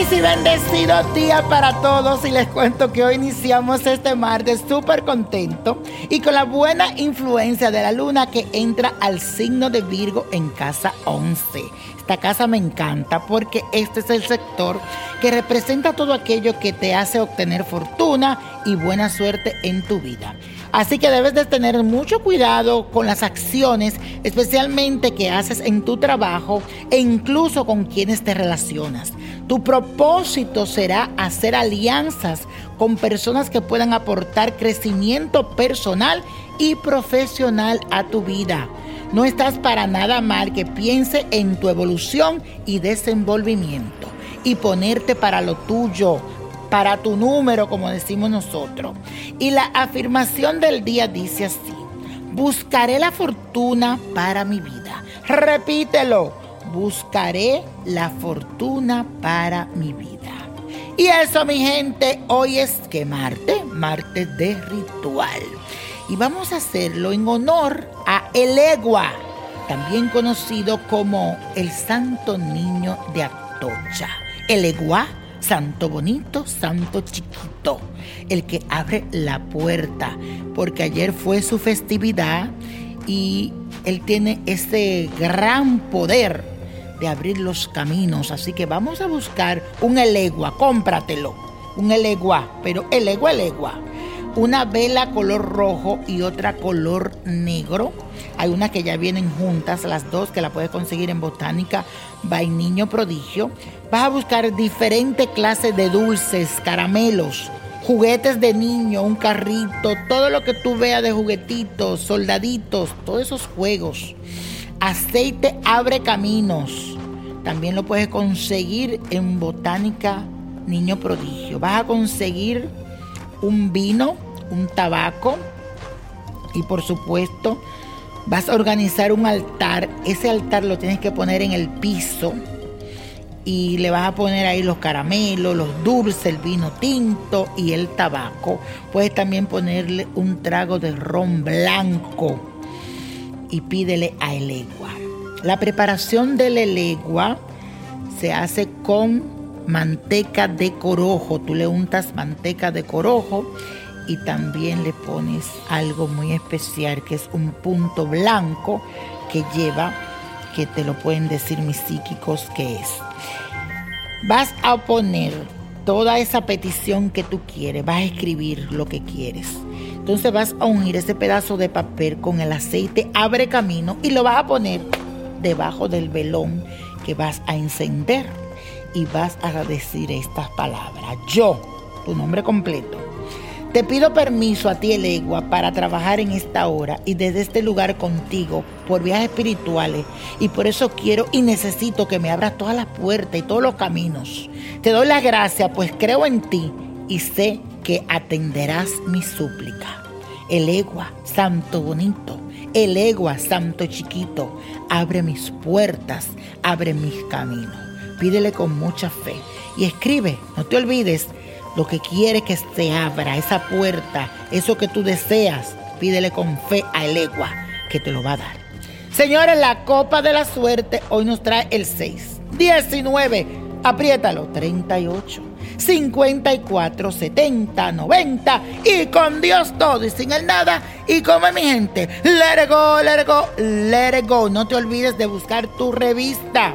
Feliz y bendecido día para todos y les cuento que hoy iniciamos este martes súper contento y con la buena influencia de la luna que entra al signo de Virgo en casa 11. Esta casa me encanta porque este es el sector que representa todo aquello que te hace obtener fortuna y buena suerte en tu vida. Así que debes de tener mucho cuidado con las acciones, especialmente que haces en tu trabajo e incluso con quienes te relacionas. Tu propósito será hacer alianzas con personas que puedan aportar crecimiento personal y profesional a tu vida. No estás para nada mal que piense en tu evolución y desenvolvimiento y ponerte para lo tuyo, para tu número, como decimos nosotros. Y la afirmación del día dice así, buscaré la fortuna para mi vida. Repítelo, buscaré la fortuna para mi vida. Y eso, mi gente, hoy es que Marte, Marte de ritual. Y vamos a hacerlo en honor a Elegua, también conocido como el Santo Niño de Atocha. Elegua santo bonito, santo chiquito, el que abre la puerta, porque ayer fue su festividad y él tiene ese gran poder de abrir los caminos. Así que vamos a buscar un elegua, cómpratelo, un elegua, pero elegua, elegua. Una vela color rojo y otra color negro. Hay una que ya vienen juntas, las dos que la puedes conseguir en Botánica by Niño Prodigio. Vas a buscar diferentes clases de dulces, caramelos, juguetes de niño, un carrito, todo lo que tú veas de juguetitos, soldaditos, todos esos juegos. Aceite abre caminos. También lo puedes conseguir en Botánica Niño Prodigio. Vas a conseguir un vino, un tabaco y por supuesto vas a organizar un altar. Ese altar lo tienes que poner en el piso y le vas a poner ahí los caramelos, los dulces, el vino tinto y el tabaco. Puedes también ponerle un trago de ron blanco y pídele a Elegua. La preparación del Elegua se hace con manteca de corojo. Tú le untas manteca de corojo y también le pones algo muy especial que es un punto blanco que lleva, que te lo pueden decir mis psíquicos que es. Vas a poner toda esa petición que tú quieres, vas a escribir lo que quieres. Entonces vas a unir ese pedazo de papel con el aceite, abre camino y lo vas a poner debajo del velón que vas a encender y vas a decir estas palabras. Yo, tu nombre completo te pido permiso a ti, Elegua, para trabajar en esta hora y desde este lugar contigo por viajes espirituales. Y por eso quiero y necesito que me abras todas las puertas y todos los caminos. Te doy las gracias, pues creo en ti y sé que atenderás mi súplica. Elegua, santo bonito. Elegua, santo chiquito. Abre mis puertas, abre mis caminos. Pídele con mucha fe. Y escribe, no te olvides lo que quiere que se abra, esa puerta, eso que tú deseas, pídele con fe a Elegua que te lo va a dar. Señores, la copa de la suerte hoy nos trae el 6, 19, apriétalo, 38, 54, 70, 90 y con Dios todo y sin el nada. Y como mi gente, let it go, let it go, let it go. No te olvides de buscar tu revista